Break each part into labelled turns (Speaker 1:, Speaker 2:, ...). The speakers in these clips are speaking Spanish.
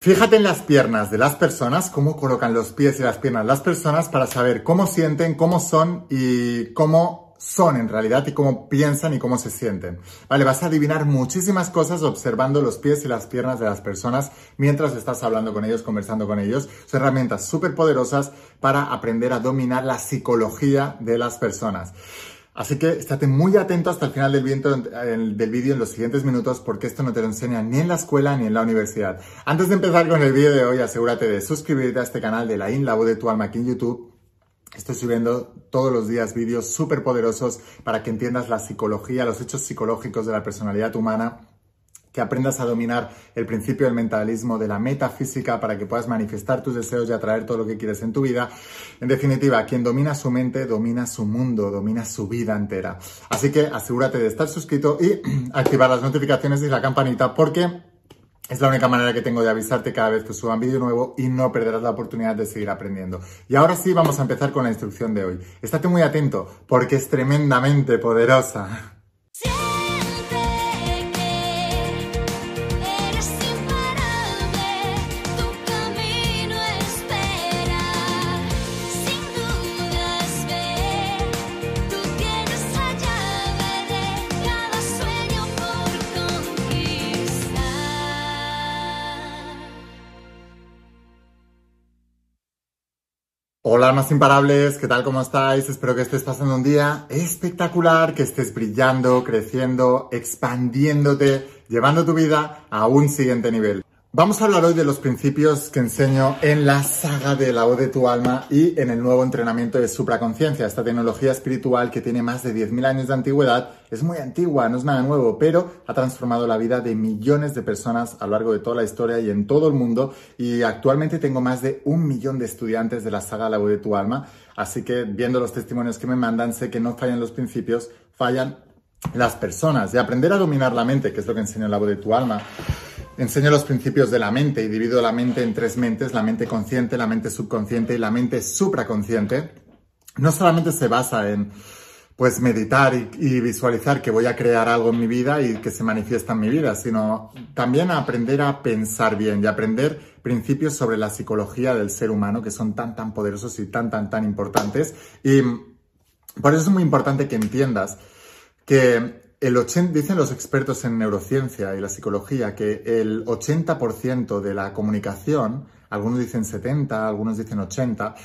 Speaker 1: Fíjate en las piernas de las personas, cómo colocan los pies y las piernas las personas para saber cómo sienten, cómo son y cómo son en realidad y cómo piensan y cómo se sienten. Vale, vas a adivinar muchísimas cosas observando los pies y las piernas de las personas mientras estás hablando con ellos, conversando con ellos. Son herramientas súper poderosas para aprender a dominar la psicología de las personas. Así que estate muy atento hasta el final del vídeo en los siguientes minutos porque esto no te lo enseña ni en la escuela ni en la universidad. Antes de empezar con el vídeo de hoy, asegúrate de suscribirte a este canal de la IN, la voz de tu alma aquí en YouTube. Estoy subiendo todos los días vídeos súper poderosos para que entiendas la psicología, los hechos psicológicos de la personalidad humana que aprendas a dominar el principio del mentalismo, de la metafísica, para que puedas manifestar tus deseos y atraer todo lo que quieres en tu vida. En definitiva, quien domina su mente, domina su mundo, domina su vida entera. Así que asegúrate de estar suscrito y activar las notificaciones y la campanita porque es la única manera que tengo de avisarte cada vez que suba un vídeo nuevo y no perderás la oportunidad de seguir aprendiendo. Y ahora sí, vamos a empezar con la instrucción de hoy. Estate muy atento porque es tremendamente poderosa. Hola, almas imparables, ¿qué tal? ¿Cómo estáis? Espero que estés pasando un día espectacular, que estés brillando, creciendo, expandiéndote, llevando tu vida a un siguiente nivel. Vamos a hablar hoy de los principios que enseño en la saga de la voz de tu alma y en el nuevo entrenamiento de supraconciencia, esta tecnología espiritual que tiene más de 10.000 años de antigüedad. Es muy antigua, no es nada nuevo, pero ha transformado la vida de millones de personas a lo largo de toda la historia y en todo el mundo. Y actualmente tengo más de un millón de estudiantes de la saga La voz de tu alma. Así que viendo los testimonios que me mandan, sé que no fallan los principios, fallan las personas. De aprender a dominar la mente, que es lo que enseño en La voz de tu alma Enseño los principios de la mente y divido la mente en tres mentes, la mente consciente, la mente subconsciente y la mente supraconsciente. No solamente se basa en pues meditar y, visualizar que voy a crear algo en mi vida y que se manifiesta en mi vida, sino también aprender a pensar bien y aprender principios sobre la psicología del ser humano que son tan tan poderosos y tan tan tan importantes. Y por eso es muy importante que entiendas que el 80, dicen los expertos en neurociencia y la psicología que el 80% de la comunicación, algunos dicen 70, algunos dicen 80,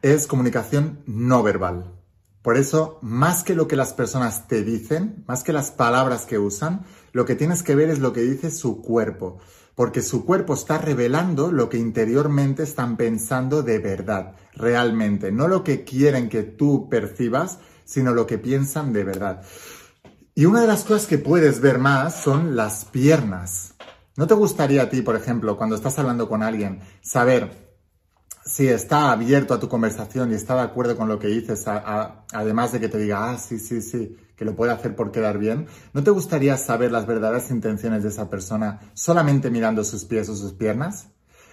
Speaker 1: es comunicación no verbal. Por eso, más que lo que las personas te dicen, más que las palabras que usan, lo que tienes que ver es lo que dice su cuerpo, porque su cuerpo está revelando lo que interiormente están pensando de verdad, realmente, no lo que quieren que tú percibas, sino lo que piensan de verdad. Y una de las cosas que puedes ver más son las piernas. ¿No te gustaría a ti, por ejemplo, cuando estás hablando con alguien, saber si está abierto a tu conversación y está de acuerdo con lo que dices, además de que te diga, ah, sí, sí, sí, que lo puede hacer por quedar bien? ¿No te gustaría saber las verdaderas intenciones de esa persona solamente mirando sus pies o sus piernas?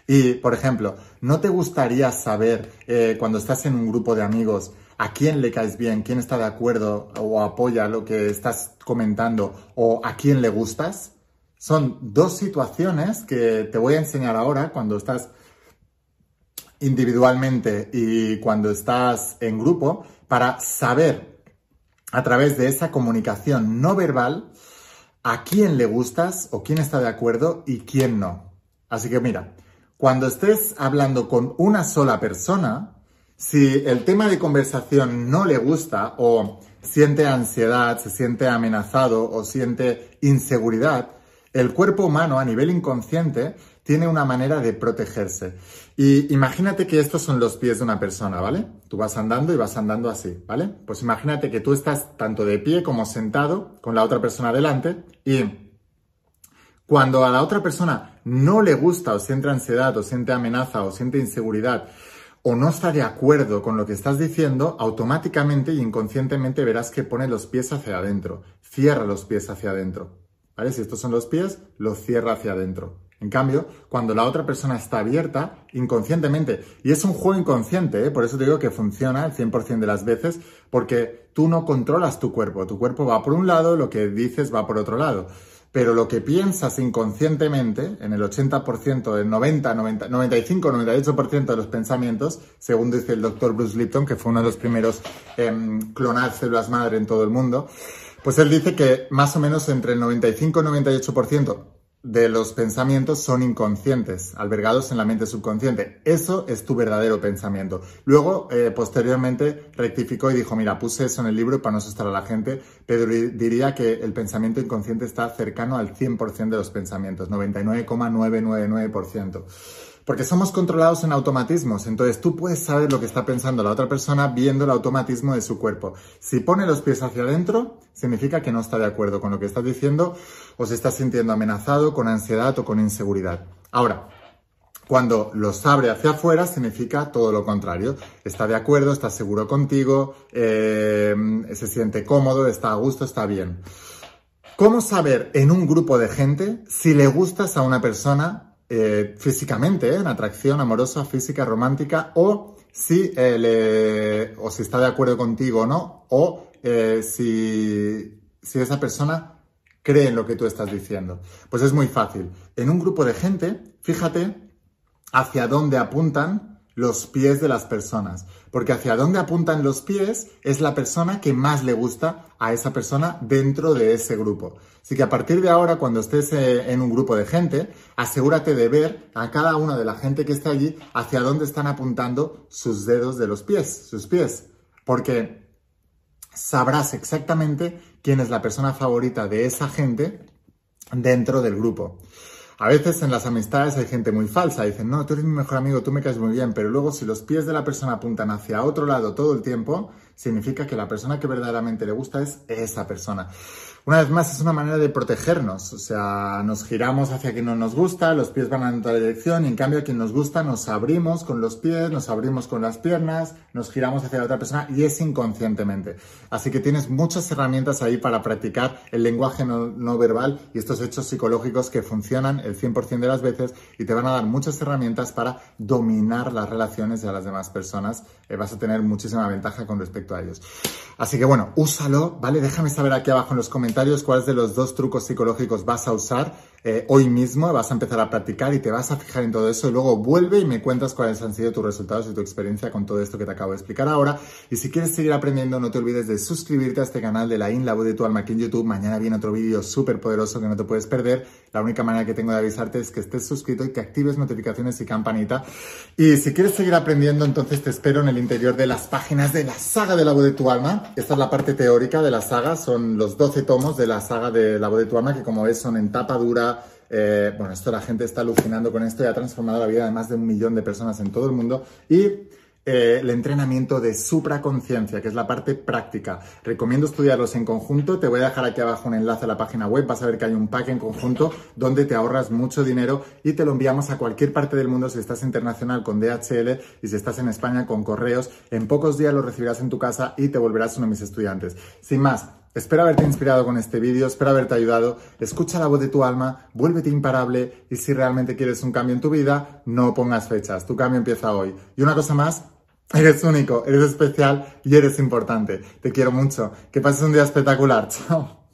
Speaker 1: Y, por ejemplo, ¿no te gustaría saber eh, cuando estás en un grupo de amigos a quién le caes bien, quién está de acuerdo o apoya lo que estás comentando o a quién le gustas? Son dos situaciones que te voy a enseñar ahora cuando estás individualmente y cuando estás en grupo para saber a través de esa comunicación no verbal a quién le gustas o quién está de acuerdo y quién no. Así que mira, cuando estés hablando con una sola persona, si el tema de conversación no le gusta o siente ansiedad, se siente amenazado o siente inseguridad, el cuerpo humano a nivel inconsciente tiene una manera de protegerse. Y imagínate que estos son los pies de una persona, ¿vale? Tú vas andando y vas andando así, ¿vale? Pues imagínate que tú estás tanto de pie como sentado con la otra persona delante y cuando a la otra persona no le gusta o siente ansiedad o siente amenaza o siente inseguridad o no está de acuerdo con lo que estás diciendo, automáticamente y inconscientemente verás que pone los pies hacia adentro. Cierra los pies hacia adentro. ¿Vale? Si estos son los pies, los cierra hacia adentro. En cambio, cuando la otra persona está abierta, inconscientemente, y es un juego inconsciente, ¿eh? por eso te digo que funciona el 100% de las veces, porque tú no controlas tu cuerpo, tu cuerpo va por un lado, lo que dices va por otro lado. Pero lo que piensas inconscientemente, en el 80%, del 90, 90, 95, 98% de los pensamientos, según dice el doctor Bruce Lipton, que fue uno de los primeros en clonar células madre en todo el mundo, pues él dice que más o menos entre el 95 y 98% de los pensamientos son inconscientes, albergados en la mente subconsciente. Eso es tu verdadero pensamiento. Luego, eh, posteriormente, rectificó y dijo, mira, puse eso en el libro para no asustar a la gente, pero diría que el pensamiento inconsciente está cercano al 100% de los pensamientos, 99,999%. Porque somos controlados en automatismos, entonces tú puedes saber lo que está pensando la otra persona viendo el automatismo de su cuerpo. Si pone los pies hacia adentro, significa que no está de acuerdo con lo que estás diciendo o se está sintiendo amenazado, con ansiedad o con inseguridad. Ahora, cuando los abre hacia afuera significa todo lo contrario. Está de acuerdo, está seguro contigo, eh, se siente cómodo, está a gusto, está bien. ¿Cómo saber en un grupo de gente si le gustas a una persona eh, físicamente, ¿eh? en atracción amorosa, física, romántica, o si, eh, o si está de acuerdo contigo o no, o si, si esa persona cree en lo que tú estás diciendo. Pues es muy fácil. En un grupo de gente, fíjate hacia dónde apuntan los pies de las personas, porque hacia dónde apuntan los pies es la persona que más le gusta a esa persona dentro de ese grupo. Así que a partir de ahora, cuando estés eh, en un grupo de gente, asegúrate de ver a cada una de la gente que está allí hacia dónde están apuntando sus dedos de los pies, sus pies, porque sabrás exactamente quién es la persona favorita de esa gente dentro del grupo. A veces en las amistades hay gente muy falsa, dicen, no, tú eres mi mejor amigo, tú me caes muy bien, pero luego si los pies de la persona apuntan hacia otro lado todo el tiempo, significa que la persona que verdaderamente le gusta es esa persona. Una vez más, es una manera de protegernos, o sea, nos giramos hacia quien no nos gusta, los pies van en otra dirección y en cambio a quien nos gusta nos abrimos con los pies, nos abrimos con las piernas, nos giramos hacia la otra persona y es inconscientemente. Así que tienes muchas herramientas ahí para practicar el lenguaje no, verbal y estos hechos psicológicos que funcionan el 100% de las veces y te van a dar muchas herramientas para dominar las relaciones de las demás personas. Eh, vas a tener muchísima ventaja con respecto Así que bueno, úsalo, ¿vale? Déjame saber aquí abajo en los comentarios cuáles de los dos trucos psicológicos vas a usar eh, hoy mismo, vas a empezar a practicar y te vas a fijar en todo eso y luego vuelve y me cuentas cuáles han sido tus resultados y tu experiencia con todo esto que te acabo de explicar ahora. Y si quieres seguir aprendiendo, no te olvides de suscribirte a este canal de la In, la voz de tu alma aquí en YouTube. Mañana viene otro vídeo súper poderoso que no te puedes perder. La única manera que tengo de avisarte es que estés suscrito y que actives notificaciones y campanita. Y si quieres seguir aprendiendo, entonces te espero en el interior de las páginas de la saga de la voz de tu alma. Esta es la parte teórica de la saga, son los 12 tomos de la saga de la voz de tu alma, que como ves son en tapa dura, eh, bueno, esto la gente está alucinando con esto y ha transformado la vida de más de un millón de personas en todo el mundo. Y eh, el entrenamiento de supraconciencia, que es la parte práctica. Recomiendo estudiarlos en conjunto. Te voy a dejar aquí abajo un enlace a la página web. Vas a ver que hay un pack en conjunto donde te ahorras mucho dinero y te lo enviamos a cualquier parte del mundo si estás internacional con DHL y si estás en España con correos. En pocos días lo recibirás en tu casa y te volverás uno de mis estudiantes. Sin más, Espero haberte inspirado con este vídeo, espero haberte ayudado. Escucha la voz de tu alma, vuélvete imparable y si realmente quieres un cambio en tu vida, no pongas fechas. Tu cambio empieza hoy. Y una cosa más, eres único, eres especial y eres importante. Te quiero mucho. Que pases un día espectacular. Chao.